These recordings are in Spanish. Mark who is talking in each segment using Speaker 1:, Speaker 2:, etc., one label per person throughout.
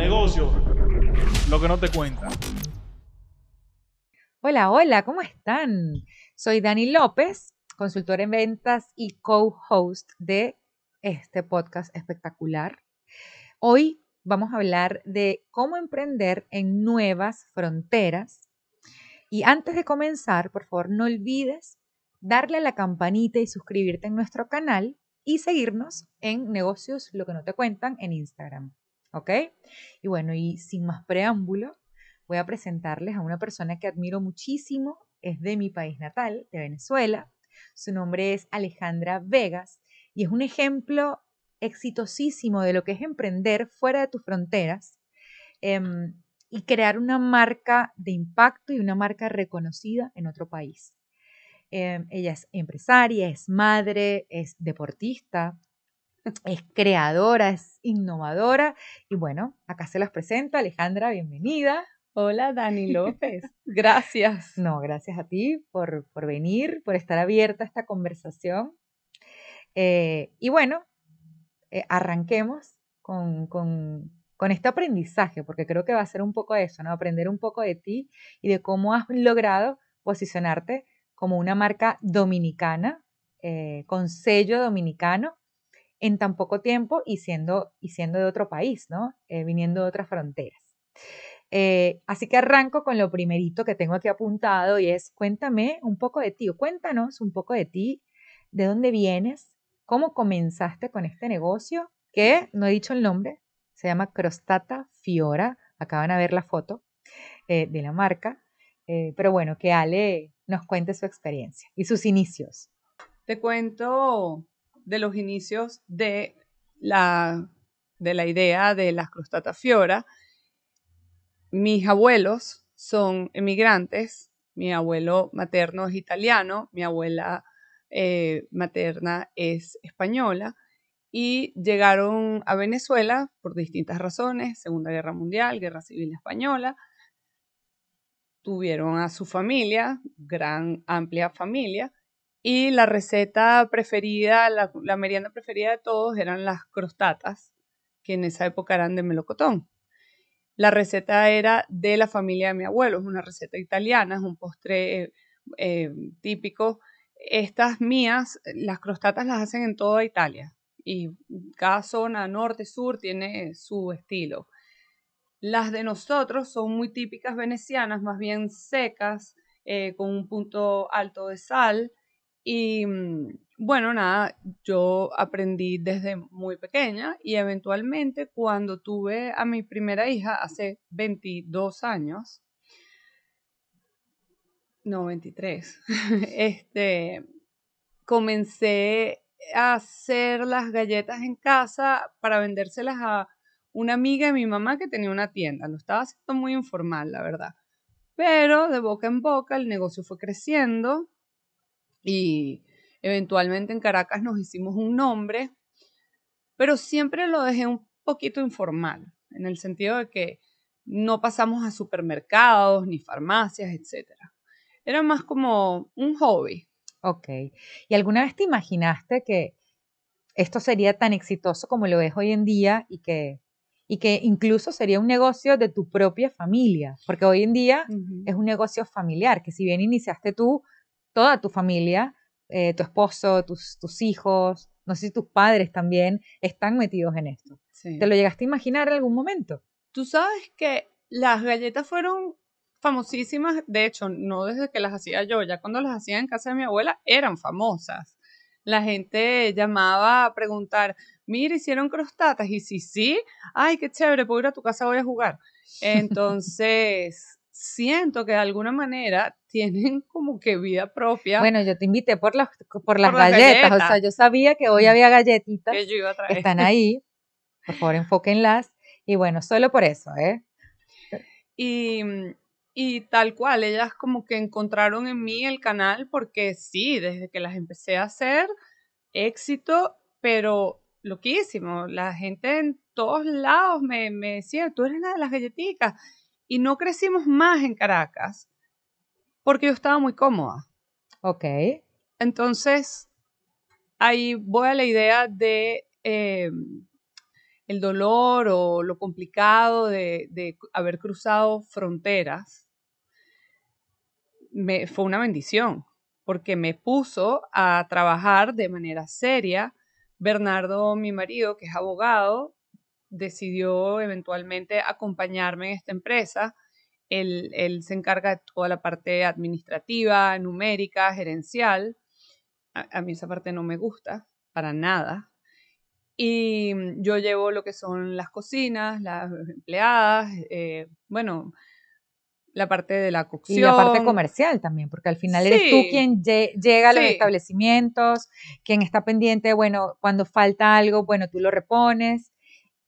Speaker 1: Negocio, lo que no te cuentan.
Speaker 2: Hola, hola, ¿cómo están? Soy Dani López, consultora en ventas y co-host de este podcast espectacular. Hoy vamos a hablar de cómo emprender en nuevas fronteras. Y antes de comenzar, por favor, no olvides darle a la campanita y suscribirte en nuestro canal y seguirnos en negocios, lo que no te cuentan, en Instagram. ¿Ok? Y bueno, y sin más preámbulo, voy a presentarles a una persona que admiro muchísimo, es de mi país natal, de Venezuela. Su nombre es Alejandra Vegas y es un ejemplo exitosísimo de lo que es emprender fuera de tus fronteras em, y crear una marca de impacto y una marca reconocida en otro país. Em, ella es empresaria, es madre, es deportista, es creadora, es innovadora. Y bueno, acá se las presento. Alejandra, bienvenida.
Speaker 3: Hola, Dani López. Gracias.
Speaker 2: No, gracias a ti por, por venir, por estar abierta a esta conversación. Eh, y bueno, eh, arranquemos con, con, con, este aprendizaje, porque creo que va a ser un poco eso, ¿no? Aprender un poco de ti y de cómo has logrado posicionarte como una marca dominicana, eh, con sello dominicano, en tan poco tiempo y siendo, y siendo de otro país, ¿no? Eh, viniendo de otras fronteras. Eh, así que arranco con lo primerito que tengo aquí apuntado y es cuéntame un poco de ti, o cuéntanos un poco de ti, de dónde vienes, cómo comenzaste con este negocio, que no he dicho el nombre, se llama Crostata Fiora, acaban de ver la foto de la marca, pero bueno, que Ale nos cuente su experiencia y sus inicios.
Speaker 3: Te cuento de los inicios de la, de la idea de las crostatas fiora. Mis abuelos son emigrantes, mi abuelo materno es italiano, mi abuela eh, materna es española y llegaron a Venezuela por distintas razones, Segunda Guerra Mundial, Guerra Civil Española, tuvieron a su familia, gran, amplia familia, y la receta preferida, la, merienda preferida de todos eran las crostatas, que en esa época eran de melocotón. La receta era de la familia de mi abuelo, es una receta italiana, es un postre eh, típico. Estas mías, las crostatas las hacen en toda Italia y cada zona, norte, sur, tiene su estilo. Las de nosotros son muy típicas venecianas, más bien secas, eh, con un punto alto de sal. Y mm, bueno, nada, yo aprendí desde muy pequeña y eventualmente cuando tuve a mi primera hija hace 22 años, no, 23, este, comencé a hacer las galletas en casa para vendérselas a una amiga de mi mamá que tenía una tienda. Lo estaba haciendo muy informal, la verdad. Pero de boca en boca el negocio fue creciendo y eventualmente en Caracas nos hicimos un nombre, pero siempre lo dejé un poquito informal, en el sentido de que no pasamos a supermercados ni farmacias, etc. Era más como un hobby.
Speaker 2: Ok. ¿Y alguna vez te imaginaste que esto sería tan exitoso como lo es hoy en día y que y que incluso sería un negocio de tu propia familia, porque hoy en día es un negocio familiar, que si bien iniciaste tú, toda tu familia, eh, tu esposo, tus, tus hijos, no sé si tus padres también están metidos en esto. ¿Te lo llegaste a imaginar en algún momento?
Speaker 3: Tú sabes que las galletas fueron famosísimas, de hecho, no desde que las hacía yo, ya cuando las hacía en casa de mi abuela eran famosas. La gente llamaba a preguntar, mira, hicieron crostatas. Y si sí, ay, qué chévere, puedo ir a tu casa, voy a jugar. Entonces, siento que de alguna manera tienen como que vida propia.
Speaker 2: Bueno, yo te invité por las, por las, galletas. o sea, yo sabía que hoy había galletitas.
Speaker 3: Que yo iba a traer.
Speaker 2: Están ahí. Por favor, enfóquenlas. Y bueno, solo por eso, ¿eh?
Speaker 3: Y, y tal cual, ellas como que encontraron en mí el canal porque sí, desde que las empecé a hacer, éxito, pero loquísimo. La gente en todos lados me, me decía, tú eres la de las galletitas. Y no crecimos más en Caracas porque yo estaba muy cómoda.
Speaker 2: Ok.
Speaker 3: Entonces, ahí voy a la idea de em, el dolor o lo complicado de, de haber cruzado fronteras me, fue una bendición, porque me puso a trabajar de manera seria. Bernardo, mi marido, que es abogado, decidió eventualmente acompañarme en esta empresa. Él, él se encarga de toda la parte administrativa, numérica, gerencial. A, a mí esa parte no me gusta para nada. Y yo llevo lo que son las cocinas, las empleadas, eh, bueno, la parte de la cocción.
Speaker 2: Y la parte comercial también, porque al final eres tú quien lle- llega a los
Speaker 3: Sí.
Speaker 2: establecimientos, quien está pendiente, bueno, cuando falta algo, bueno, tú lo repones,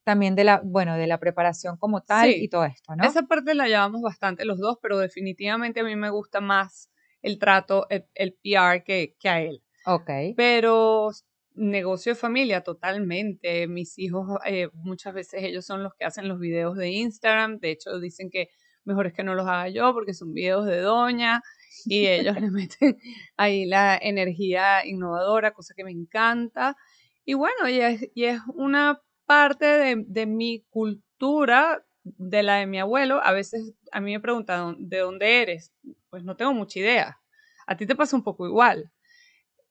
Speaker 2: también de la, bueno, de la preparación como tal
Speaker 3: Sí.
Speaker 2: y todo esto, ¿no?
Speaker 3: Esa parte la llevamos bastante los dos, pero definitivamente a mí me gusta más el trato, el, el PR que, que a él.
Speaker 2: Ok.
Speaker 3: Pero negocio de familia totalmente. Mis hijos, eh, muchas veces ellos son los que hacen los videos de Instagram. De hecho, dicen que mejor es que no los haga yo porque son videos de doña y ellos le meten ahí la energía innovadora, cosa que me encanta. Y bueno, y es, y es una parte de, de mi cultura, de la de mi abuelo. A veces a mí me preguntan, ¿de dónde eres? Pues no tengo mucha idea. A ti te pasa un poco igual.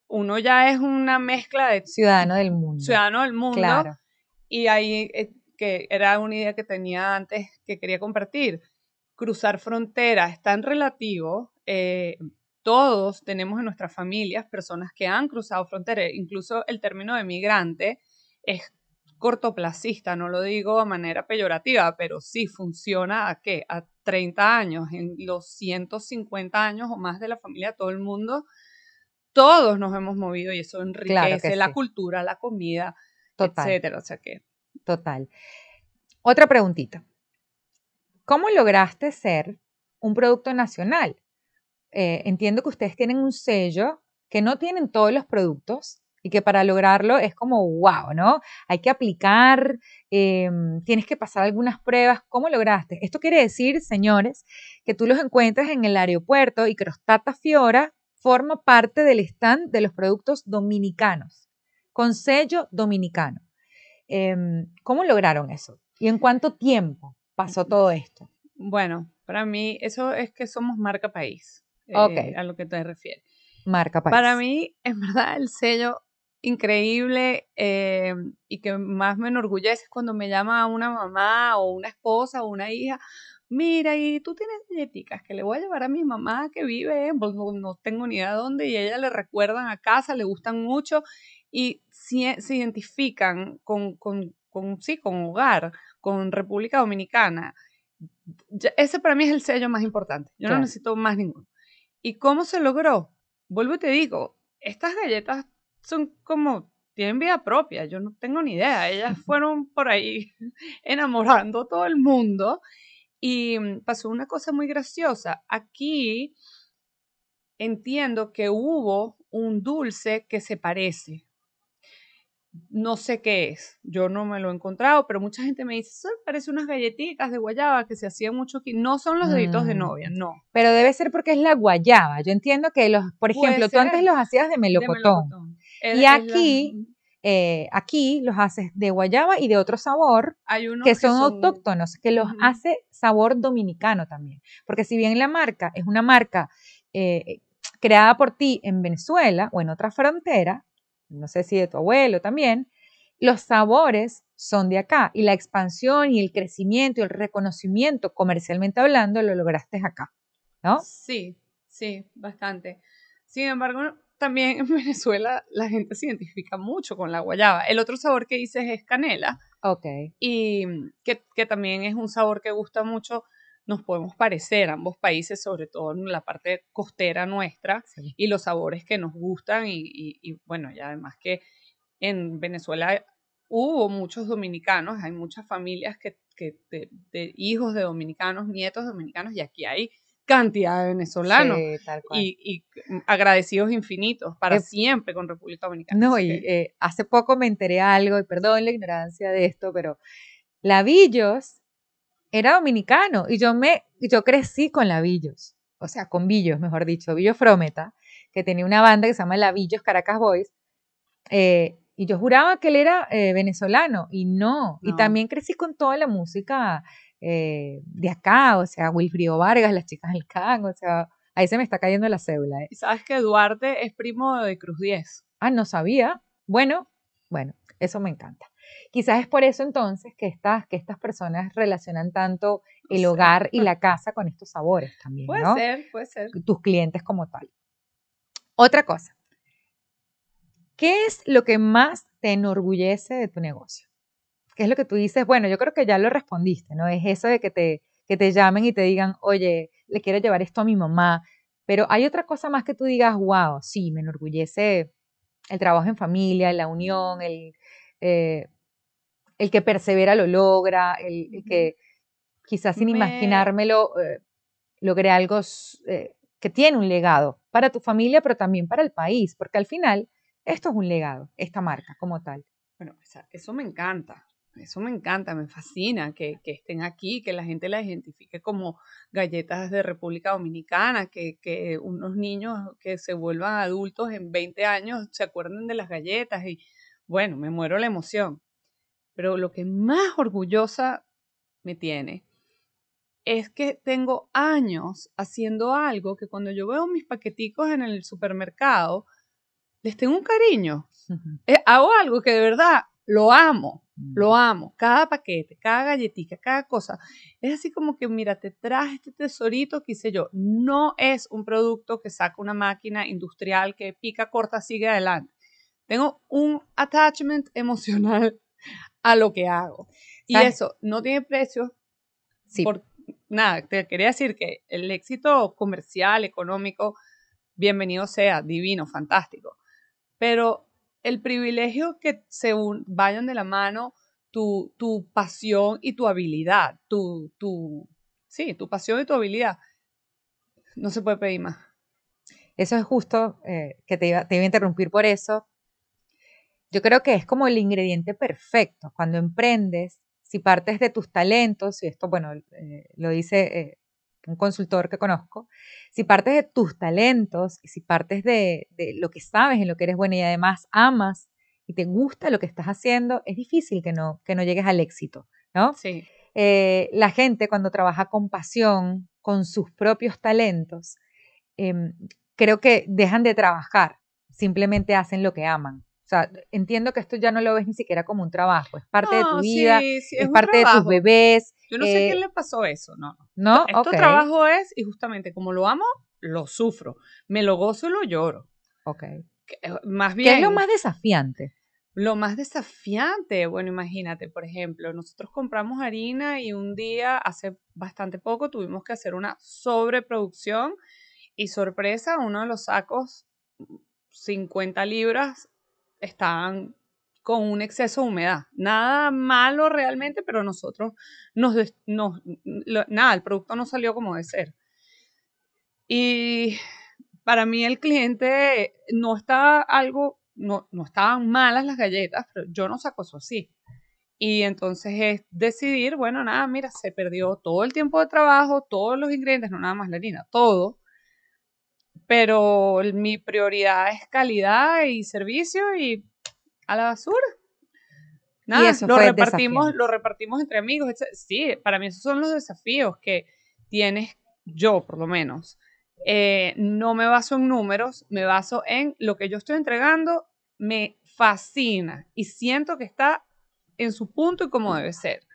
Speaker 3: Uno ya es una mezcla de
Speaker 2: Ciudadano del mundo.
Speaker 3: ciudadano del mundo
Speaker 2: Claro.
Speaker 3: y ahí eh, que era una idea que tenía antes que quería compartir. Cruzar fronteras es tan relativo. eh, todos tenemos en nuestras familias personas que han cruzado fronteras. Incluso el término de migrante es cortoplacista, no lo digo de manera peyorativa, pero sí funciona a qué? A 30 años, en los 150 años o más de la familia todo el mundo, todos nos hemos movido y eso enriquece
Speaker 2: que
Speaker 3: la cultura, la comida,
Speaker 2: Total.
Speaker 3: etcétera. O sea que
Speaker 2: Total. Otra preguntita. ¿Cómo lograste ser un producto nacional? Eh, entiendo que ustedes tienen un sello que no tienen todos los productos y que para lograrlo es como wow, ¿no? Hay que aplicar, eh, tienes que pasar algunas pruebas. ¿Cómo lograste? Esto quiere decir, señores, que tú los encuentras en el aeropuerto y Crostata Fiora forma parte del stand de los productos dominicanos, con sello dominicano. Em, ¿Cómo lograron eso? ¿Y en cuánto tiempo pasó todo esto?
Speaker 3: Bueno, para mí eso es que somos marca país, eh, a lo que te refieres.
Speaker 2: Marca país.
Speaker 3: Para mí, en verdad, el sello increíble eh, y que más me enorgullece es cuando me llama una mamá o una esposa o una hija, mira, y tú tienes galletitas que le voy a llevar a mi mamá que vive, Bol- no, no tengo ni idea dónde, y a ella le recuerdan a casa, le gustan mucho y si- se identifican con, con, con, sí, con hogar, con República Dominicana. Ya- Ese para mí es el sello más importante. Yo
Speaker 2: Claro.
Speaker 3: no necesito más ninguno. ¿Y cómo se logró? Vuelvo y te digo, estas galletas son como, tienen vida propia, yo no tengo ni idea. Ellas fueron por ahí enamorando a todo el mundo y mm, pasó una cosa muy graciosa. Aquí entiendo que hubo un dulce que se parece. No sé qué es, yo no me lo he encontrado, pero mucha gente me dice, eso parece unas galletitas de guayaba que se hacían mucho aquí. No son los deditos de
Speaker 2: Mm.
Speaker 3: novia, no.
Speaker 2: Pero debe ser porque es la guayaba. Yo entiendo que los, por
Speaker 3: Puede
Speaker 2: ejemplo, tú antes los hacías de
Speaker 3: de
Speaker 2: melocotón. Y
Speaker 3: la-
Speaker 2: aquí, eh, aquí los haces de guayaba y de otro sabor
Speaker 3: hay unos
Speaker 2: que son autóctonos, que los hace sabor dominicano también. Porque si bien la marca es una marca eh, creada por ti en Venezuela o en otra frontera, no sé si de tu abuelo también, los sabores son de acá y la expansión y el crecimiento y el reconocimiento comercialmente hablando lo lograste acá, ¿no?
Speaker 3: Sí, sí, bastante. Sin embargo, también en Venezuela la gente se identifica mucho con la guayaba. El otro sabor que dices es canela
Speaker 2: Ok.
Speaker 3: y que, que también es un sabor que gusta mucho. Nos podemos parecer ambos países, sobre todo en la parte costera nuestra,
Speaker 2: sí.
Speaker 3: y los sabores que nos gustan y, y- y, bueno, y además que en Venezuela hubo muchos dominicanos, hay muchas familias que, que de, de hijos de dominicanos, nietos dominicanos, y aquí hay cantidad de venezolanos
Speaker 2: Sí, tal cual.
Speaker 3: y, y agradecidos infinitos para siempre con República Dominicana.
Speaker 2: No, y eh, hace poco me enteré algo, y perdón la ignorancia de esto, pero Lavillos era dominicano y yo me, yo crecí con Lavillos, o sea, con Villos, mejor dicho, Villos Frometa, que tenía una banda que se llama Lavillos Caracas Boys, eh, Y yo juraba que él era eh, venezolano y no. Y
Speaker 3: No.
Speaker 2: también crecí con toda la música eh, de acá, o sea, Wilfrido Vargas, las chicas del can, o sea, ahí se me está cayendo la cédula. ¿eh?
Speaker 3: Sabes que Duarte es primo de Cruz 10.
Speaker 2: Ah, no sabía. Bueno, bueno, eso me encanta. Quizás es por eso entonces que estas, que estas personas relacionan tanto el hogar y la casa con estos sabores también,
Speaker 3: Puede
Speaker 2: ¿no?
Speaker 3: ser, puede ser.
Speaker 2: tus clientes como tal. Otra cosa, ¿qué es lo que más te enorgullece de tu negocio? ¿Qué es lo que tú dices? Bueno, yo creo que ya lo respondiste, ¿no? Es eso de que te, que te llamen y te digan, oye, le quiero llevar esto a mi mamá, pero hay otra cosa más que tú digas, wow, sí, me enorgullece el trabajo en familia, la unión, el, eh, el que persevera lo logra, el, el que quizás sin
Speaker 3: Me-
Speaker 2: imaginármelo eh, logré algo eh, que tiene un legado para tu familia, pero también para el país, porque al final esto es un legado, esta marca como tal.
Speaker 3: Bueno, esa- eso me encanta. Eso me encanta, me fascina que, que estén aquí, que la gente la identifique como galletas de República Dominicana, que, que unos niños que se vuelvan adultos en 20 años se acuerden de las galletas y bueno, me muero la emoción. Pero lo que más orgullosa me tiene es que tengo años haciendo algo que cuando yo veo mis paqueticos en el supermercado, les tengo un cariño. Eh, hago algo que de verdad lo amo, lo amo. Cada paquete, cada galletita, cada cosa. Es así como que, mira, te traje este tesorito que hice yo. No es un producto que saca una máquina industrial que pica, corta, sigue adelante. Tengo un attachment emocional a lo que hago. Y
Speaker 2: ¿Sabes?
Speaker 3: eso no tiene precio.
Speaker 2: Sí,
Speaker 3: Por, nada, te quería decir que el éxito comercial, económico, bienvenido sea, divino, fantástico. Pero el privilegio que se vayan de la mano tu, tu pasión y tu habilidad, tu, tu, sí, tu pasión y tu habilidad, no se puede pedir más.
Speaker 2: eso es justo eh, que te iba, te iba a interrumpir por eso. Yo creo que es como el ingrediente perfecto. Cuando emprendes, si partes de tus talentos, y esto, bueno, eh, lo dice eh, un consultor que conozco, si partes de tus talentos y si partes de, de lo que sabes, en lo que eres buena y además amas y te gusta lo que estás haciendo, es difícil que no, que no llegues al éxito, ¿no?
Speaker 3: Sí,
Speaker 2: eh, la gente cuando trabaja con pasión, con sus propios talentos, em, creo que dejan de trabajar, simplemente hacen lo que aman. Sea, entiendo que esto ya no lo ves ni siquiera como un trabajo, es parte de tu vida,
Speaker 3: sí,
Speaker 2: es,
Speaker 3: un
Speaker 2: parte de tus bebés,
Speaker 3: Yo no sé
Speaker 2: eh,
Speaker 3: quién le pasó eso, no.
Speaker 2: ¿no?
Speaker 3: Esto trabajo es, y justamente como lo amo, lo sufro. Me lo gozo y lo lloro.
Speaker 2: ok.
Speaker 3: Que, eh, Más
Speaker 2: ¿Qué
Speaker 3: bien.
Speaker 2: es lo más desafiante?
Speaker 3: Lo más desafiante, bueno, imagínate, por ejemplo, nosotros compramos harina y un día, hace bastante poco, tuvimos que hacer una sobreproducción y sorpresa, uno de los sacos, 50 libras, estaban con un exceso de humedad. Nada malo realmente, pero nosotros nos, nada, el producto no salió como de ser. Y para mí el cliente no está algo, no, no estaban malas las galletas, pero yo no saco eso así. Y entonces es decidir, bueno, nada, mira, se perdió todo el tiempo de trabajo, todos los ingredientes, no nada más la harina, todo. Pero mi prioridad es calidad y servicio y a la basura. Nada,
Speaker 2: eso
Speaker 3: lo repartimos, lo repartimos entre amigos. Sí, para mí esos son los desafíos que tienes yo, por lo menos. Eh, no me baso en números, me baso en lo que yo estoy entregando, me fascina y siento que está en su punto y como debe ser.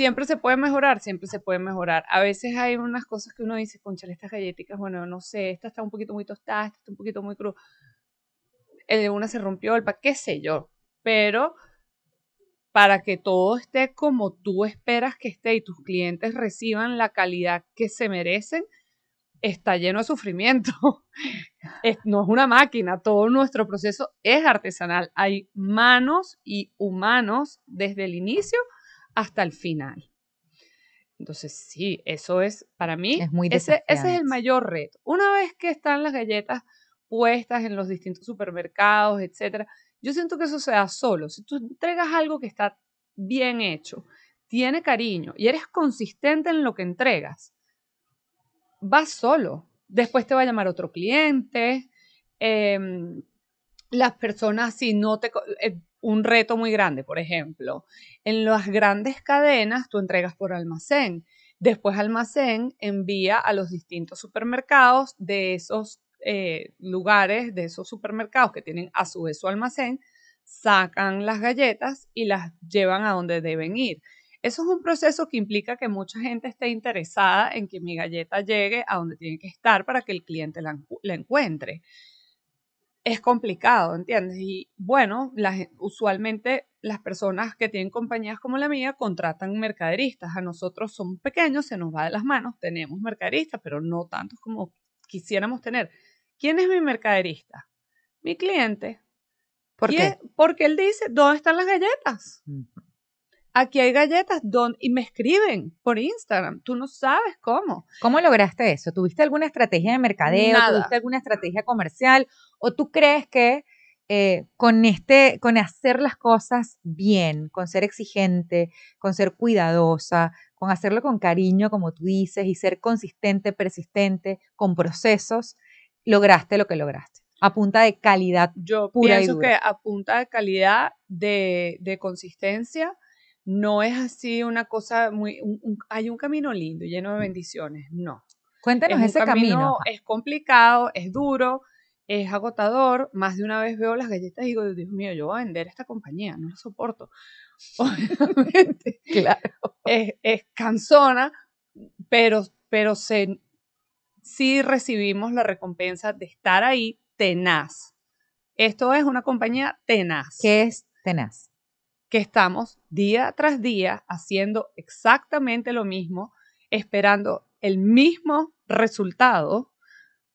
Speaker 3: Siempre se puede mejorar, siempre se puede mejorar. A veces hay unas cosas que uno dice, conchale, estas galletitas, bueno, no sé, esta está un poquito muy tostada, esta está un poquito muy cruda. El de una se rompió, el pa, qué sé yo. Pero para que todo esté como tú esperas que esté y tus clientes reciban la calidad que se merecen, está lleno de sufrimiento. No es una máquina, todo nuestro proceso es artesanal. Hay manos y humanos desde el inicio hasta el final. Entonces, sí, eso es para mí,
Speaker 2: Es muy
Speaker 3: ese, ese es el mayor reto. Una vez que están las galletas puestas en los distintos supermercados, etcétera, yo siento que eso se da solo. Si tú entregas algo que está bien hecho, tiene cariño y eres consistente en lo que entregas, vas solo. Después te va a llamar otro cliente. em, las personas, si no te... eh, un reto muy grande, por ejemplo, en las grandes cadenas tú entregas por almacén. Después almacén envía a los distintos supermercados de esos eh, lugares, de esos supermercados que tienen a su vez su almacén, sacan las galletas y las llevan a donde deben ir. Eso es un proceso que implica que mucha gente esté interesada en que mi galleta llegue a donde tiene que estar para que el cliente la, la encuentre. Es complicado, ¿entiendes? Y bueno, usualmente las personas que tienen compañías como la mía contratan mercaderistas. A nosotros somos pequeños, se nos va de las manos, tenemos mercaderistas, pero no tantos como quisiéramos tener. ¿Quién es mi mercaderista? Mi cliente.
Speaker 2: ¿Por
Speaker 3: ¿Y
Speaker 2: qué?
Speaker 3: Porque él dice, ¿dónde están las galletas? Aquí hay galletas don- y me escriben por Instagram. Tú no sabes cómo.
Speaker 2: ¿Cómo lograste eso? ¿Tuviste alguna estrategia de mercadeo?
Speaker 3: Nada.
Speaker 2: ¿Tuviste alguna estrategia comercial? ¿O tú crees que eh, con este, con hacer las cosas bien, con ser exigente, con ser cuidadosa, con hacerlo con cariño, como tú dices, y ser consistente, persistente, con procesos, lograste lo que lograste? A punta de calidad.
Speaker 3: Yo
Speaker 2: Pura y
Speaker 3: pienso
Speaker 2: dura.
Speaker 3: que a punta de calidad, de, de consistencia, no es así una cosa muy... un- un- hay un camino lindo, lleno de bendiciones. No.
Speaker 2: Cuéntanos
Speaker 3: es
Speaker 2: ese camino.
Speaker 3: Es complicado, es duro, es agotador. Más de una vez veo las galletas y digo, Dios mío, yo voy a vender esta compañía, no la soporto. Obviamente.
Speaker 2: Claro.
Speaker 3: es, es cansona, pero, pero se, sí recibimos la recompensa de estar ahí tenaz. Esto es una compañía tenaz,
Speaker 2: ¿Qué es tenaz?
Speaker 3: que estamos día tras día haciendo exactamente lo mismo, esperando el mismo resultado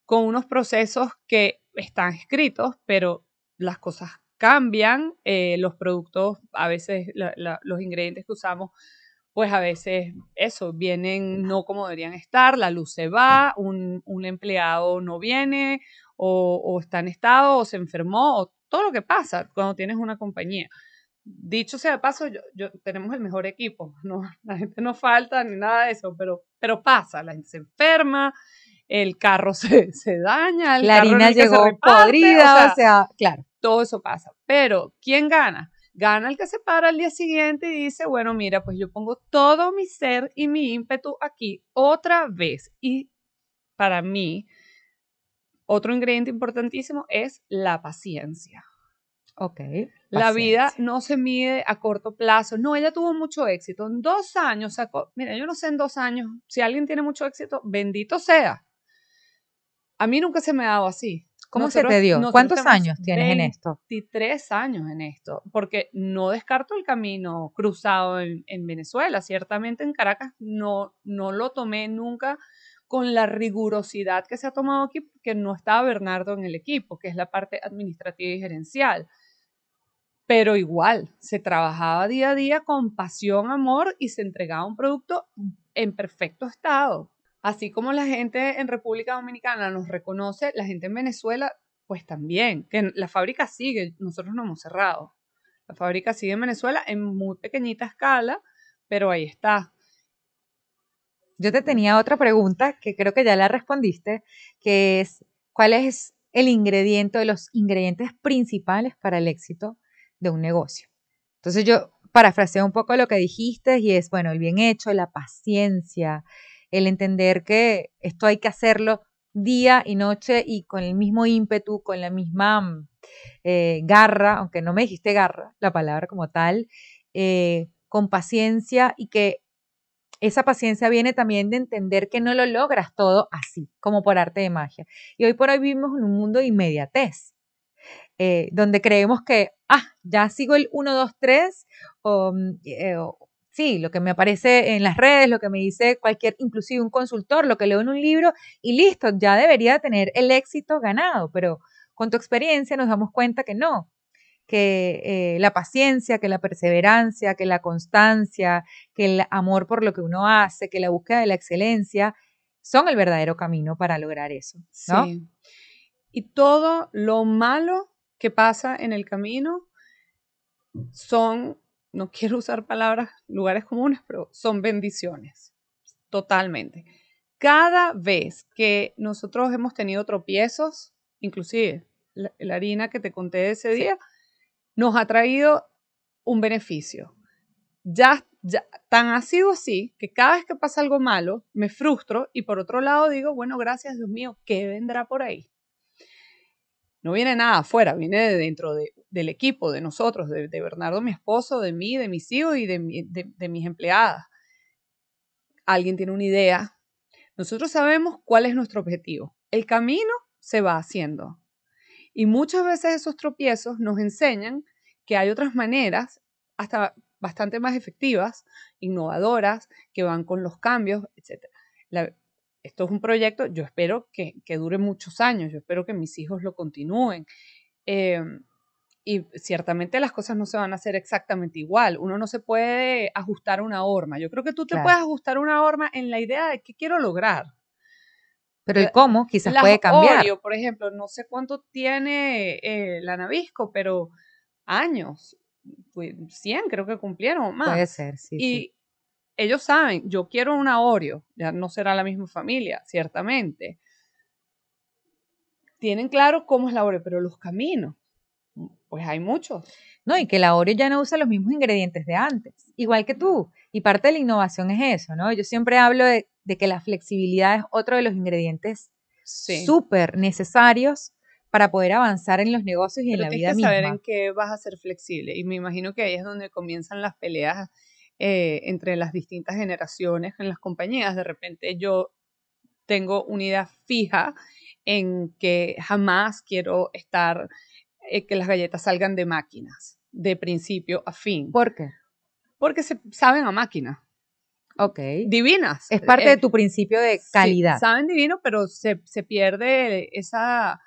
Speaker 3: con unos procesos que están escritos, pero las cosas cambian, eh, los productos, a veces los ingredientes que usamos, pues a veces eso, vienen no como deberían estar, la luz se va, un, empleado no viene, o, está en estado, o se enfermó, o todo lo que pasa cuando tienes una compañía. Dicho sea de paso, yo- tenemos el mejor equipo, no, la gente no falta ni nada de eso, pero, pero pasa, la gente se enferma, el carro se, se daña, el
Speaker 2: La
Speaker 3: carro
Speaker 2: harina
Speaker 3: se
Speaker 2: llegó
Speaker 3: reparte,
Speaker 2: podrida,
Speaker 3: o sea,
Speaker 2: claro.
Speaker 3: todo eso pasa. Pero, ¿quién gana? Gana el que se para al día siguiente y dice, bueno, mira, pues yo pongo todo mi ser y mi ímpetu aquí otra vez. Y para mí, otro ingrediente importantísimo es la paciencia.
Speaker 2: Ok.
Speaker 3: La vida no se mide a corto plazo. No, ella tuvo mucho éxito. En dos años sacó, mira, yo no sé en dos años, si alguien tiene mucho éxito, bendito sea. A mí nunca se me ha dado así.
Speaker 2: ¿Cómo
Speaker 3: Nosotros-
Speaker 2: se te dio? ¿Cuántos años tienes en
Speaker 3: 20
Speaker 2: esto?
Speaker 3: 23 años en esto, porque no descarto el camino cruzado en, en Venezuela. Ciertamente en Caracas no, no lo tomé nunca con la rigurosidad que se ha tomado aquí, porque no estaba Bernardo en el equipo, que es la parte administrativa y gerencial. Pero igual, se trabajaba día a día con pasión, amor y se entregaba un producto en perfecto estado. Así como la gente en República Dominicana nos reconoce, la gente en Venezuela pues también, que la fábrica sigue, nosotros no hemos cerrado. La fábrica sigue en Venezuela en muy pequeñita escala, pero ahí está.
Speaker 2: Yo te tenía otra pregunta que creo que ya la respondiste, que es, ¿cuál es el ingrediente o los ingredientes principales para el éxito de un negocio? Entonces yo parafraseo un poco lo que dijiste y es, bueno, el bien hecho, la paciencia, el entender que esto hay que hacerlo día y noche y con el mismo ímpetu, con la misma mm, eh, garra, aunque no me dijiste garra, la palabra como tal, eh, con paciencia y que esa paciencia viene también de entender que no lo logras todo así, como por arte de magia. Y hoy por hoy vivimos en un mundo de inmediatez, eh, donde creemos que, ah, ya sigo el 1, 2, 3, o, mm, o, sí, lo que me aparece en las redes, lo que me dice cualquier, inclusive un consultor, lo que leo en un libro, y listo, ya debería tener el éxito ganado, pero con tu experiencia nos damos cuenta que no, que eh, la paciencia, que la perseverancia, que la constancia, que el amor por lo que uno hace, que la búsqueda de la excelencia son el verdadero camino para lograr eso, ¿no?
Speaker 3: Sí. Y todo lo malo que pasa en el camino son, no quiero usar palabras, lugares comunes, pero son bendiciones, totalmente. Cada vez que nosotros hemos tenido tropiezos, inclusive la, la harina que te conté de ese día, nos ha traído un beneficio. Ya, ya, tan ha sido así que cada vez que pasa algo malo, me frustro y por otro lado digo, bueno, gracias Dios mío, ¿qué vendrá por ahí? No viene nada afuera, viene de dentro de- del equipo, de nosotros, de, Bernardo, mi esposo, de mí, de mis hijos y de, mi- de- de mis empleadas. Alguien tiene una idea. Nosotros sabemos cuál es nuestro objetivo. El camino se va haciendo. Y muchas veces esos tropiezos nos enseñan que hay otras maneras, hasta bastante más efectivas, innovadoras, que van con los cambios, etc. Esto es un proyecto, yo espero que, que dure muchos años, yo espero que mis hijos lo continúen. Eh, y ciertamente las cosas no se van a hacer exactamente igual. Uno no se puede ajustar una horma. Yo creo que tú te
Speaker 2: Claro.
Speaker 3: puedes ajustar una horma en la idea de qué quiero lograr.
Speaker 2: Pero el
Speaker 3: La-
Speaker 2: cómo quizás
Speaker 3: Las
Speaker 2: puede cambiar.
Speaker 3: Oreo, por ejemplo, no sé cuánto tiene eh, la Nabisco, pero años, pues 100 creo que cumplieron o más.
Speaker 2: Puede ser, sí.
Speaker 3: y
Speaker 2: sí.
Speaker 3: ellos saben, yo quiero una Oreo, ya no será la misma familia, ciertamente. Tienen claro cómo es la Oreo, pero los caminos, pues hay muchos.
Speaker 2: No, y que la Oreo ya no usa los mismos ingredientes de antes, igual que tú. Y parte de la innovación es eso, ¿no? Yo siempre hablo de, de que la flexibilidad es otro de los ingredientes
Speaker 3: Sí.
Speaker 2: súper necesarios para poder avanzar en los negocios y en la
Speaker 3: tienes
Speaker 2: vida
Speaker 3: que
Speaker 2: misma.
Speaker 3: saber en qué vas a ser flexible. Y me imagino que ahí es donde comienzan las peleas eh, entre las distintas generaciones en las compañías. De repente yo tengo una idea fija en que jamás quiero estar, eh, que las galletas salgan de máquinas, de principio a fin.
Speaker 2: ¿Por qué?
Speaker 3: Porque se saben a máquina.
Speaker 2: Ok.
Speaker 3: Divinas.
Speaker 2: Es parte
Speaker 3: Eh,
Speaker 2: de tu principio de
Speaker 3: Sí,
Speaker 2: calidad.
Speaker 3: saben divino, pero se, se pierde esa,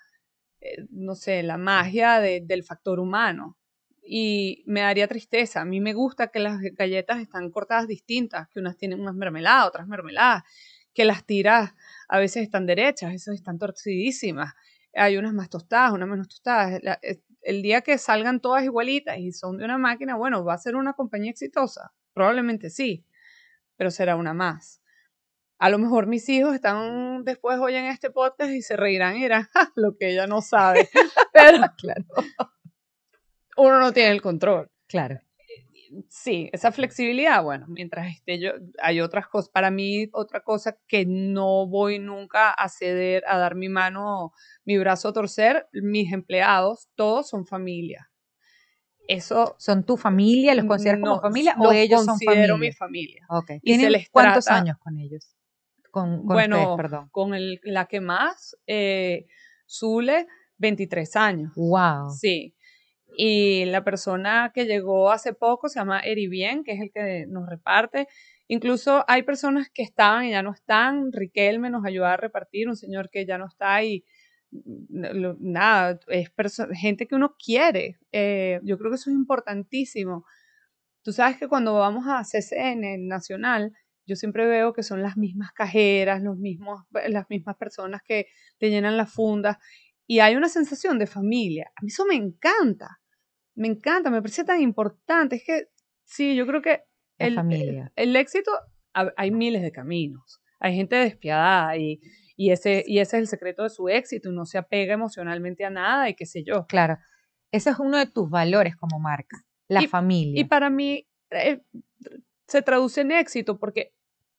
Speaker 3: eh, no sé, la magia de- del factor humano. Y me daría tristeza. A mí me gusta que las galletas están cortadas distintas, que unas tienen unas mermeladas, otras mermeladas, que las tiras a veces están derechas, esas están torcidísimas. Hay unas más tostadas, unas menos tostadas. La- eh, el día que salgan todas igualitas y son de una máquina, bueno, ¿va a ser una compañía exitosa? Probablemente sí, pero será una más. A lo mejor mis hijos están después oyen este podcast y se reirán y dirán, "Ja, lo que ella no sabe. Pero
Speaker 2: Claro,
Speaker 3: uno no tiene el control.
Speaker 2: claro.
Speaker 3: Sí, esa flexibilidad, bueno, mientras esté yo, hay otras cosas, para mí otra cosa que no voy nunca a ceder, a dar mi mano, mi brazo a torcer, mis empleados, todos son familia. Eso
Speaker 2: ¿Son tu familia? ¿Los consideras como
Speaker 3: no,
Speaker 2: familia o
Speaker 3: los
Speaker 2: ellos son
Speaker 3: considero
Speaker 2: familia?
Speaker 3: mi familia.
Speaker 2: Ok.
Speaker 3: y
Speaker 2: ¿Tienen
Speaker 3: se les
Speaker 2: cuántos
Speaker 3: trata-
Speaker 2: años con ellos? Con, con
Speaker 3: Bueno,
Speaker 2: ustedes, perdón.
Speaker 3: Con el, la que más, eh, Zule, 23 años.
Speaker 2: Wow.
Speaker 3: Sí. Y la persona que llegó hace poco se llama Eri Bien, que es el que nos reparte. Incluso hay personas que estaban y ya no están. Riquelme nos ayuda a repartir, un señor que ya no está y mm, lo- nada, es gente que uno quiere. Eh, yo creo que eso es importantísimo. Tú sabes que cuando vamos a CCN Nacional, yo siempre veo que son las mismas cajeras, los mismos, las mismas personas que te llenan las fundas y hay una sensación de familia. A mí eso me encanta, me encanta, me parece tan importante. Es que, sí, yo creo que el,
Speaker 2: familia.
Speaker 3: el éxito, ha- hay miles de caminos, hay gente despiadada y, y, ese, y ese es el secreto de su éxito, no se apega emocionalmente a nada y qué sé yo.
Speaker 2: Claro. Ese es uno de tus valores como marca, la
Speaker 3: Y-
Speaker 2: familia.
Speaker 3: Y para mí eh, se traduce en éxito porque,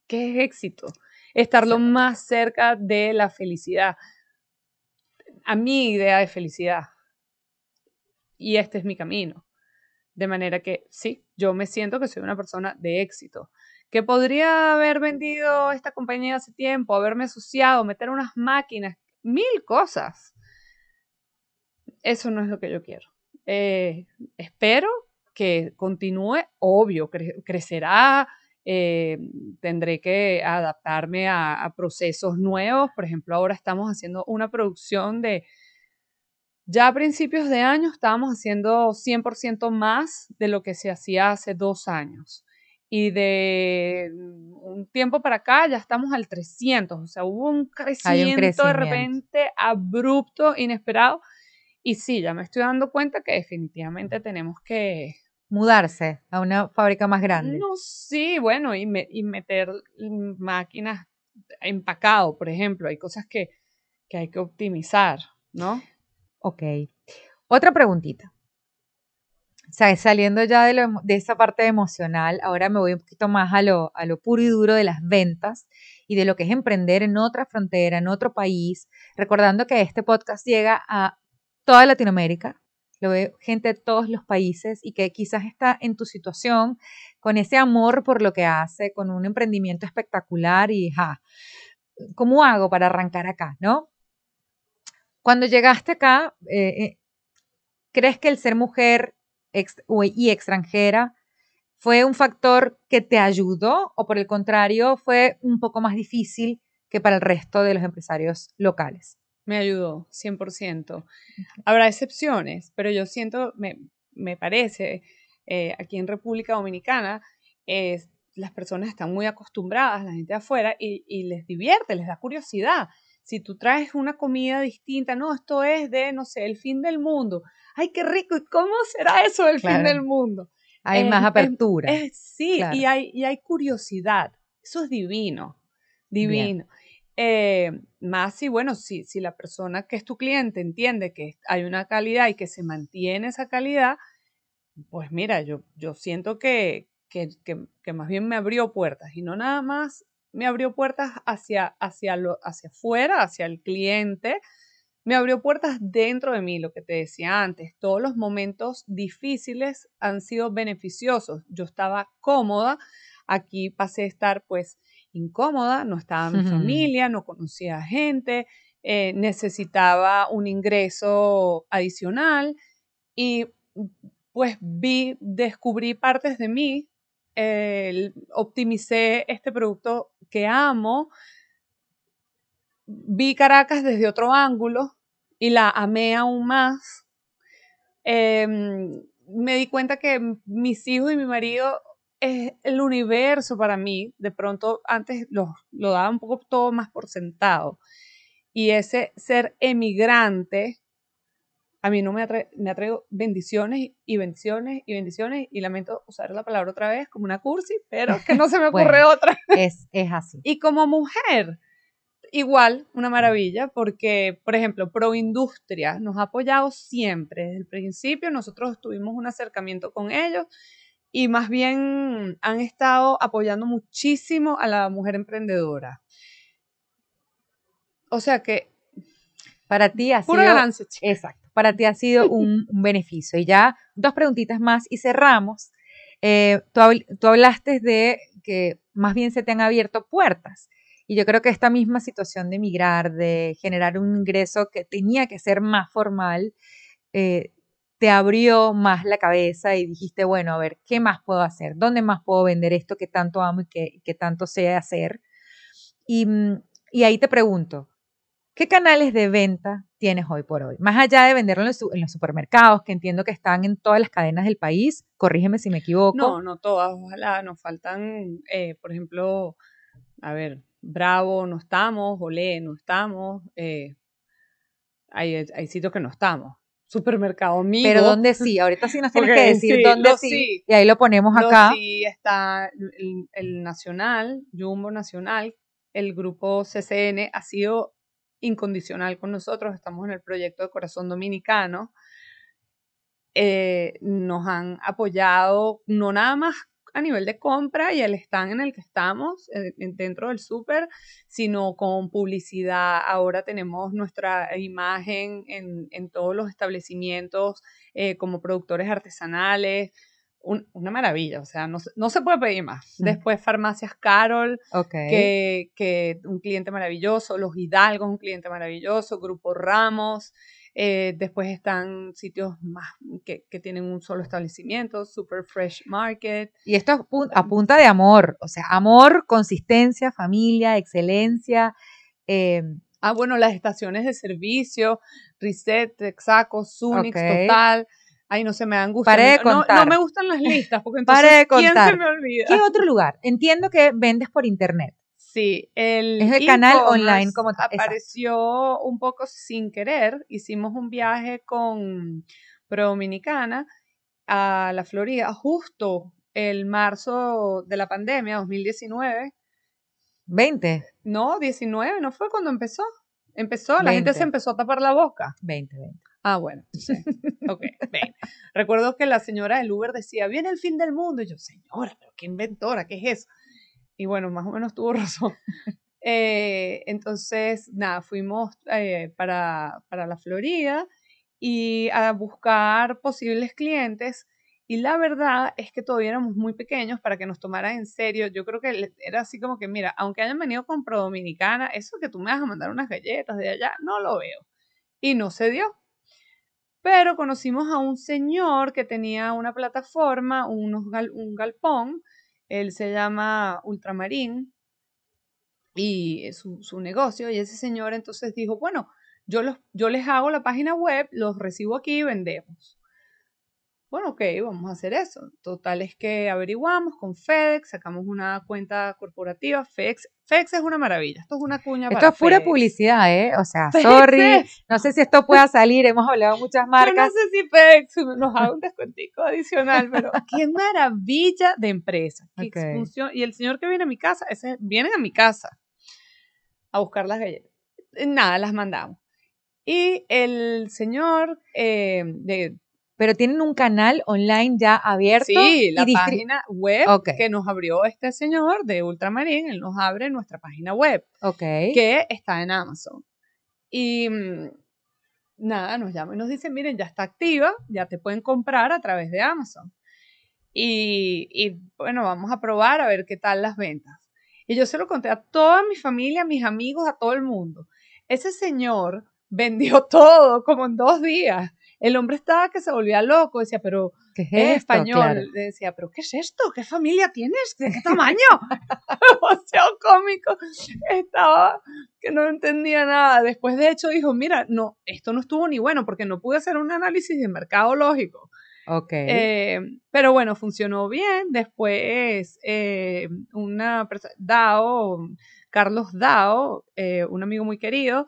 Speaker 3: ¿qué es éxito? Estar lo más cerca de la felicidad. A mi idea de felicidad. Y este es mi camino. De manera que sí, yo me siento que soy una persona de éxito. Que podría haber vendido esta compañía hace tiempo, haberme asociado, meter unas máquinas, mil cosas. Eso no es lo que yo quiero. Eh, espero que continúe, obvio, cre- crecerá, eh, tendré que adaptarme a, a procesos nuevos. Por ejemplo, ahora estamos haciendo una producción de, ya a principios de año estábamos haciendo 100% más de lo que se hacía hace dos años. Y de un tiempo para acá ya estamos al 300, o sea, hubo un crecimiento, de
Speaker 2: crecimiento.
Speaker 3: repente abrupto, inesperado. Y sí, ya me estoy dando cuenta que definitivamente tenemos que,
Speaker 2: Mudarse a una fábrica más grande.
Speaker 3: no, sí, bueno, y, me- y meter máquinas empacado, por ejemplo. Hay cosas que, que hay que optimizar, ¿no?
Speaker 2: Ok. Otra preguntita. O sea, saliendo ya de, lo de esa parte emocional, ahora me voy un poquito más a lo, a lo puro y duro de las ventas y de lo que es emprender en otra frontera, en otro país, recordando que este podcast llega a toda Latinoamérica, lo ve gente de todos los países y que quizás está en tu situación con ese amor por lo que hace, con un emprendimiento espectacular y, ja, ¿cómo hago para arrancar acá, no? Cuando llegaste acá, eh, eh, ¿crees que el ser mujer ex- y extranjera fue un factor que te ayudó o por el contrario fue un poco más difícil que para el resto de los empresarios locales?
Speaker 3: Me ayudó, 100%. Habrá excepciones, pero yo siento, me, me parece, eh, aquí en República Dominicana, las personas están muy acostumbradas, la gente de afuera, y, y les divierte, les da curiosidad. Si tú traes una comida distinta, no, esto es de, no sé, el fin del mundo. ¡Ay, qué rico! ¿Y cómo será eso del fin del mundo?
Speaker 2: Hay
Speaker 3: Eh,
Speaker 2: más apertura.
Speaker 3: Sí,
Speaker 2: Claro.
Speaker 3: y, hay, y hay curiosidad. Eso es divino, divino. Eh, más si, bueno, si, si la persona que es tu cliente entiende que hay una calidad y que se mantiene esa calidad, pues mira, yo, yo siento que, que, que- más bien me abrió puertas y no nada más me abrió puertas hacia, hacia, lo, hacia afuera, hacia el cliente, me abrió puertas dentro de mí, lo que te decía antes. Todos los momentos difíciles han sido beneficiosos. Yo estaba cómoda, aquí pasé a estar pues incómoda, no estaba mi familia, no conocía gente, eh, necesitaba un ingreso adicional y pues vi, descubrí partes de mí, eh, optimicé este producto que amo, vi Caracas desde otro ángulo y la amé aún más. Em, me di cuenta que mis hijos y mi marido es el universo para mí. De pronto antes lo, lo daba un poco todo más por sentado. Y ese ser emigrante, a mí no me atrae, me atrae bendiciones y bendiciones y bendiciones. Y lamento usar la palabra otra vez como una cursi, pero que no se me ocurre
Speaker 2: Bueno.
Speaker 3: otra.
Speaker 2: Es, es así.
Speaker 3: Y como mujer, igual, una maravilla, porque, por ejemplo, Proindustria nos ha apoyado siempre. Desde el principio nosotros tuvimos un acercamiento con ellos y más bien han estado apoyando muchísimo a la mujer emprendedora. O sea que,
Speaker 2: Para ti ha
Speaker 3: pura
Speaker 2: sido
Speaker 3: ganancia.
Speaker 2: Exacto. Para ti ha sido un, un beneficio. Y ya dos preguntitas más y cerramos. Eh, tú, tú hablaste de que más bien se te han abierto puertas. Y yo creo que esta misma situación de emigrar, de generar un ingreso que tenía que ser más formal, eh, te abrió más la cabeza y dijiste, bueno, a ver, ¿qué más puedo hacer? ¿Dónde más puedo vender esto que tanto amo y que, que tanto sé hacer? Y, mm, y ahí te pregunto, ¿Qué canales de venta tienes hoy por hoy? Más allá de venderlo en los, supermercados, que entiendo que están en todas las cadenas del país, corrígeme si me equivoco.
Speaker 3: No, no todas, ojalá, nos faltan, eh, por ejemplo, a ver, Bravo no estamos, Olé no estamos, eh, hay, hay sitios que no estamos. Supermercado Migo.
Speaker 2: pero ¿dónde sí? Ahorita sí nos tienes que decir
Speaker 3: sí,
Speaker 2: dónde sí,
Speaker 3: sí.
Speaker 2: Y ahí lo ponemos
Speaker 3: Lo
Speaker 2: acá.
Speaker 3: sí está el, el Nacional, Jumbo Nacional, el grupo CCN ha sido incondicional con nosotros, estamos en el proyecto de Corazón Dominicano, Eh, nos han apoyado no nada más a nivel de compra y el stand en el que estamos eh, en- dentro del súper, sino con publicidad. Ahora tenemos nuestra imagen en, en todos los establecimientos eh, como productores artesanales. Un- una maravilla, o sea, no, se- no se puede pedir más.
Speaker 2: Mm.
Speaker 3: Después Farmacias Carol, que, que un cliente maravilloso, Los Hidalgos, un cliente maravilloso, Grupo Ramos, eh, después están sitios más que, que tienen un solo establecimiento, Super Fresh Market.
Speaker 2: Y esto es a punta de amor, o sea, amor, consistencia, familia, excelencia. eh,
Speaker 3: Ah, bueno, las estaciones de servicio, Reset, Texaco, Sunix. Total. Ay, no se me dan gusto.
Speaker 2: Paré de
Speaker 3: No- me gustan las listas, porque
Speaker 2: Paré
Speaker 3: entonces, ¿quién se me olvida?
Speaker 2: ¿Qué otro lugar? Entiendo que vendes por internet.
Speaker 3: Sí, el,
Speaker 2: Es el canal online como
Speaker 3: apareció un poco sin querer. Hicimos un viaje con Pro Dominicana a la Florida justo el marzo de la pandemia, 2019.
Speaker 2: 20,
Speaker 3: No, 19, ¿no fue cuando empezó? Empezó, la gente
Speaker 2: 20.
Speaker 3: se empezó a tapar la boca.
Speaker 2: 20, 20.
Speaker 3: Ah, bueno, entonces, ok, ven. Recuerdo que la señora del Uber decía, viene el fin del mundo. Y yo, señora, pero qué inventora, ¿qué es eso? Y bueno, más o menos tuvo razón. Eh, entonces, nada, fuimos eh, para, para la Florida y a buscar posibles clientes. Y la verdad es que todavía éramos muy pequeños para que nos tomaran en serio. Yo creo que era así como que, mira, aunque hayan venido con Pro Dominicana, eso que tú me vas a mandar unas galletas de allá, no lo veo. Y no se dio. Pero conocimos a un señor que tenía una plataforma, unos un galpón, él se llama Ultramarín, y es su, su negocio, y ese señor entonces dijo, bueno, yo, los, yo les hago la página web, los recibo aquí y vendemos. Bueno, ok, vamos a hacer eso. Total es que averiguamos con FedEx, sacamos una cuenta corporativa. FedEx, FedEx es una maravilla. Esto es una cuña
Speaker 2: Esto
Speaker 3: para
Speaker 2: es pura
Speaker 3: FedEx.
Speaker 2: publicidad, ¿eh? O sea,
Speaker 3: FedEx
Speaker 2: sorry. No sé si esto pueda salir. Hemos hablado de muchas
Speaker 3: Yo no
Speaker 2: marcas.
Speaker 3: sé si FedEx nos haga un descuentico adicional, pero qué maravilla de empresa. qué
Speaker 2: Ok.
Speaker 3: función- Y el señor que viene a mi casa, ese, vienen a mi casa a buscar las galletas. Eh, Nada, las mandamos. Y el señor eh, de
Speaker 2: Pero tienen un canal online ya abierto.
Speaker 3: Sí, la página web
Speaker 2: Ok.
Speaker 3: que nos abrió este señor de Ultramarín, él nos abre nuestra página web,
Speaker 2: Ok.
Speaker 3: que está en Amazon. Y mm, nada, nos llama y nos dice, miren, ya está activa, ya te pueden comprar a través de Amazon. Y, y, bueno, vamos a probar a ver qué tal las ventas. Y yo se lo conté a toda mi familia, a mis amigos, a todo el mundo. Ese señor vendió todo como en dos días. El hombre estaba que se volvía loco, decía, pero
Speaker 2: ¿Qué es
Speaker 3: es
Speaker 2: esto?
Speaker 3: español.
Speaker 2: Claro.
Speaker 3: Decía, ¿pero qué es esto? ¿Qué familia tienes? ¿De qué tamaño? Demasiado cómico. Estaba que no entendía nada. Después, de hecho, dijo, mira, no, esto no estuvo ni bueno porque no pude hacer un análisis de mercado lógico.
Speaker 2: Ok.
Speaker 3: Eh, pero bueno, funcionó bien. Después, eh, una persona, Dao, Carlos Dao, eh, un amigo muy querido,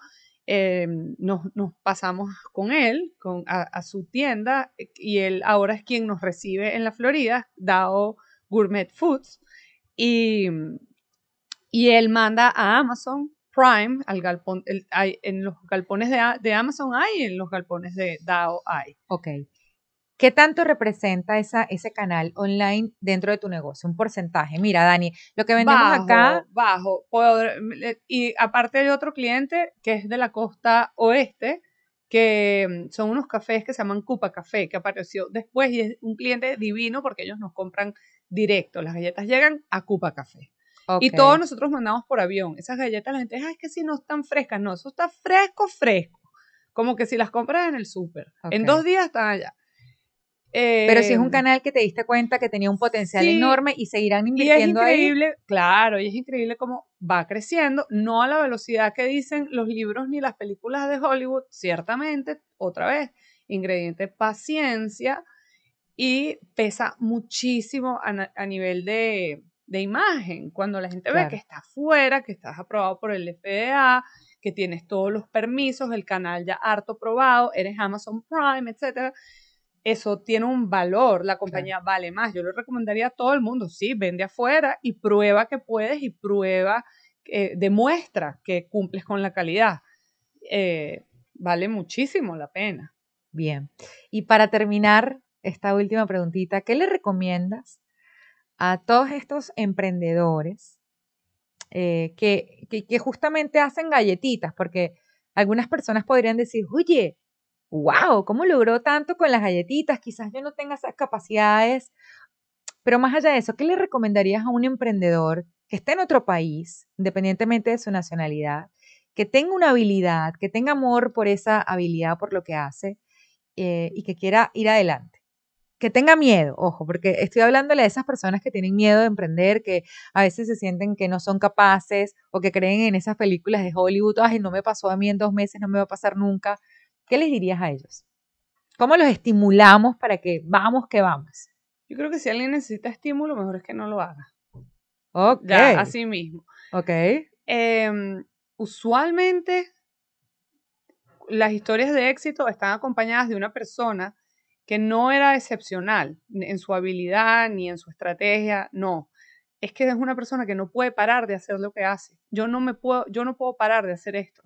Speaker 3: eh, nos, pasamos con él a, su tienda y él ahora es quien nos recibe en la Florida, Dao Gourmet Foods. Y, y él manda a Amazon Prime, al galpón, en los galpones de Amazon hay, en los galpones de Dao hay.
Speaker 2: Ok. ¿Qué tanto representa esa, ese canal online dentro de tu negocio? Un porcentaje. Mira, Dani, lo que vendemos
Speaker 3: bajo,
Speaker 2: acá.
Speaker 3: Bajo. Y aparte hay otro cliente que es de la costa oeste, que mm, son unos cafés que se llaman Cupa Café, que apareció después y es un cliente divino porque ellos nos compran directo. Las galletas llegan a Cupa Café. Y todos nosotros mandamos por avión. Esas galletas la gente dice, "Ay, es que si no están frescas. No, eso está fresco, fresco. Como que si las compras en el súper. En dos días están allá.
Speaker 2: Pero si es un
Speaker 3: Eh,
Speaker 2: canal que te diste cuenta que tenía un potencial
Speaker 3: sí,
Speaker 2: enorme y seguirán
Speaker 3: Y es
Speaker 2: invirtiendo ahí.
Speaker 3: increíble, claro, y es increíble cómo va creciendo, no a la velocidad que dicen los libros ni las películas de Hollywood, ciertamente, otra vez, ingrediente paciencia y pesa muchísimo a, nivel de, de imagen. Cuando la gente ve que estás fuera, que estás aprobado por el FDA, que tienes todos los permisos, el canal ya harto probado, eres Amazon Prime, etcétera, eso tiene un valor, la compañía vale más. Yo le recomendaría a todo el mundo, sí, vende afuera y prueba que puedes y prueba, eh, demuestra que cumples con la calidad. Eh, vale muchísimo la pena.
Speaker 2: Bien. Y para terminar esta última preguntita, ¿qué le recomiendas a todos estos emprendedores eh, que, que, que justamente hacen galletitas? Porque algunas personas podrían decir, oye, wow, ¿cómo logró tanto con las galletitas? Quizás yo no tenga esas capacidades. Pero más allá de eso, ¿qué le recomendarías a un emprendedor que esté en otro país, independientemente de su nacionalidad, que tenga una habilidad, que tenga amor por esa habilidad, por lo que hace, eh, y que quiera ir adelante? Que tenga miedo, ojo, porque estoy hablándole a esas personas que tienen miedo de emprender, que a veces se sienten que no son capaces o que creen en esas películas de Hollywood, ay, no me pasó a mí en dos meses, no me va a pasar nunca. ¿Qué les dirías a ellos? ¿Cómo los estimulamos para que vamos, que vamos?
Speaker 3: Yo creo que si alguien necesita estímulo, mejor es que no lo haga.
Speaker 2: Ok.
Speaker 3: Ya, así mismo.
Speaker 2: Ok.
Speaker 3: Em, usualmente las historias de éxito están acompañadas de una persona que no era excepcional en su habilidad ni en su estrategia, no. Es que es una persona que no puede parar de hacer lo que hace. Yo no me puedo, yo no puedo parar de hacer esto.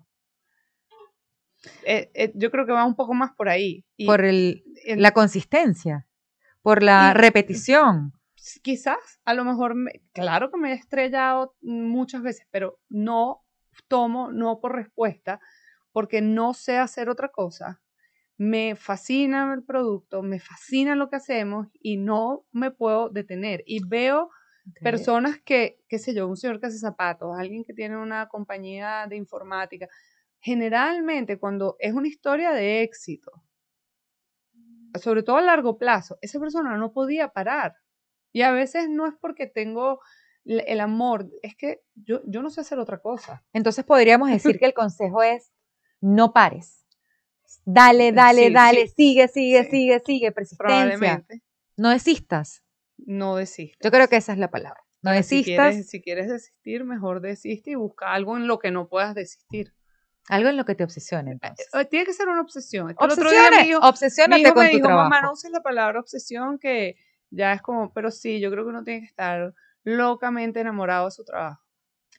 Speaker 3: Eh, eh, yo creo que va un poco más por ahí. Y
Speaker 2: por el,
Speaker 3: en-
Speaker 2: la consistencia, por la
Speaker 3: Y-
Speaker 2: repetición.
Speaker 3: quizás, a lo mejor, me- claro que me he estrellado muchas veces, pero no tomo no por respuesta, porque no sé hacer otra cosa. Me fascina el producto, me fascina lo que hacemos y no me puedo detener. Y veo personas que, qué sé yo, un señor que hace zapatos, alguien que tiene una compañía de informática. Generalmente, cuando es una historia de éxito, sobre todo a largo plazo, esa persona no podía parar. Y a veces no es porque tengo el amor, es que yo, yo no sé hacer otra cosa.
Speaker 2: Entonces podríamos decir que el consejo es no pares. Dale, dale,
Speaker 3: Sí,
Speaker 2: dale,
Speaker 3: sí.
Speaker 2: sigue, sigue,
Speaker 3: Sí.
Speaker 2: sigue, sigue, persistencia.
Speaker 3: Probablemente
Speaker 2: No desistas.
Speaker 3: no desistas.
Speaker 2: Yo creo que esa es la palabra. No
Speaker 3: Ahora, si
Speaker 2: desistas.
Speaker 3: quieres, si quieres desistir, mejor desiste y busca algo en lo que no puedas desistir.
Speaker 2: Algo en lo que te obsesione, entonces.
Speaker 3: Eh, Tiene que ser una obsesión. El otro día mi hijo- Mi
Speaker 2: obsesiónate
Speaker 3: hijo
Speaker 2: con
Speaker 3: me
Speaker 2: tu
Speaker 3: dijo,
Speaker 2: trabajo.
Speaker 3: mamá, no uses la palabra obsesión, que ya es como, pero sí, yo creo que uno tiene que estar locamente enamorado de su trabajo.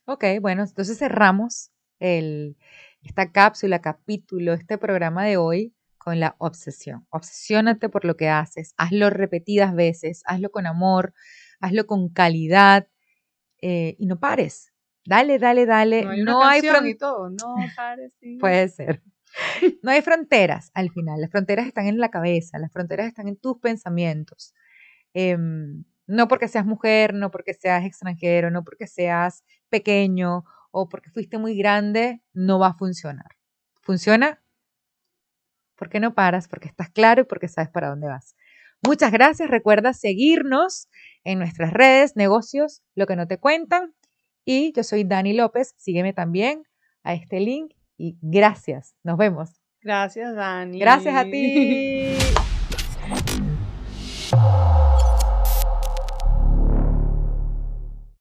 Speaker 2: Ok, bueno, entonces cerramos el, esta cápsula, capítulo, este programa de hoy con la obsesión. Obsesiónate por lo que haces, hazlo repetidas veces, hazlo con amor, hazlo con calidad eh, y no pares. Dale, dale, dale.
Speaker 3: No hay una
Speaker 2: No hay
Speaker 3: canción
Speaker 2: fron-
Speaker 3: y todo. No, pare, sí.
Speaker 2: Puede ser. No hay fronteras al final. Las fronteras están en la cabeza, las fronteras están en tus pensamientos. Em, no porque seas mujer, no porque seas extranjero, no porque seas pequeño o porque fuiste muy grande, no va a funcionar. Funciona porque no paras, porque estás claro y porque sabes para dónde vas. Muchas gracias. Recuerda seguirnos en nuestras redes, negocios, lo que no te cuentan. Y yo soy Dani López. Sígueme también a este link y gracias. Nos vemos.
Speaker 3: Gracias, Dani.
Speaker 2: Gracias a ti.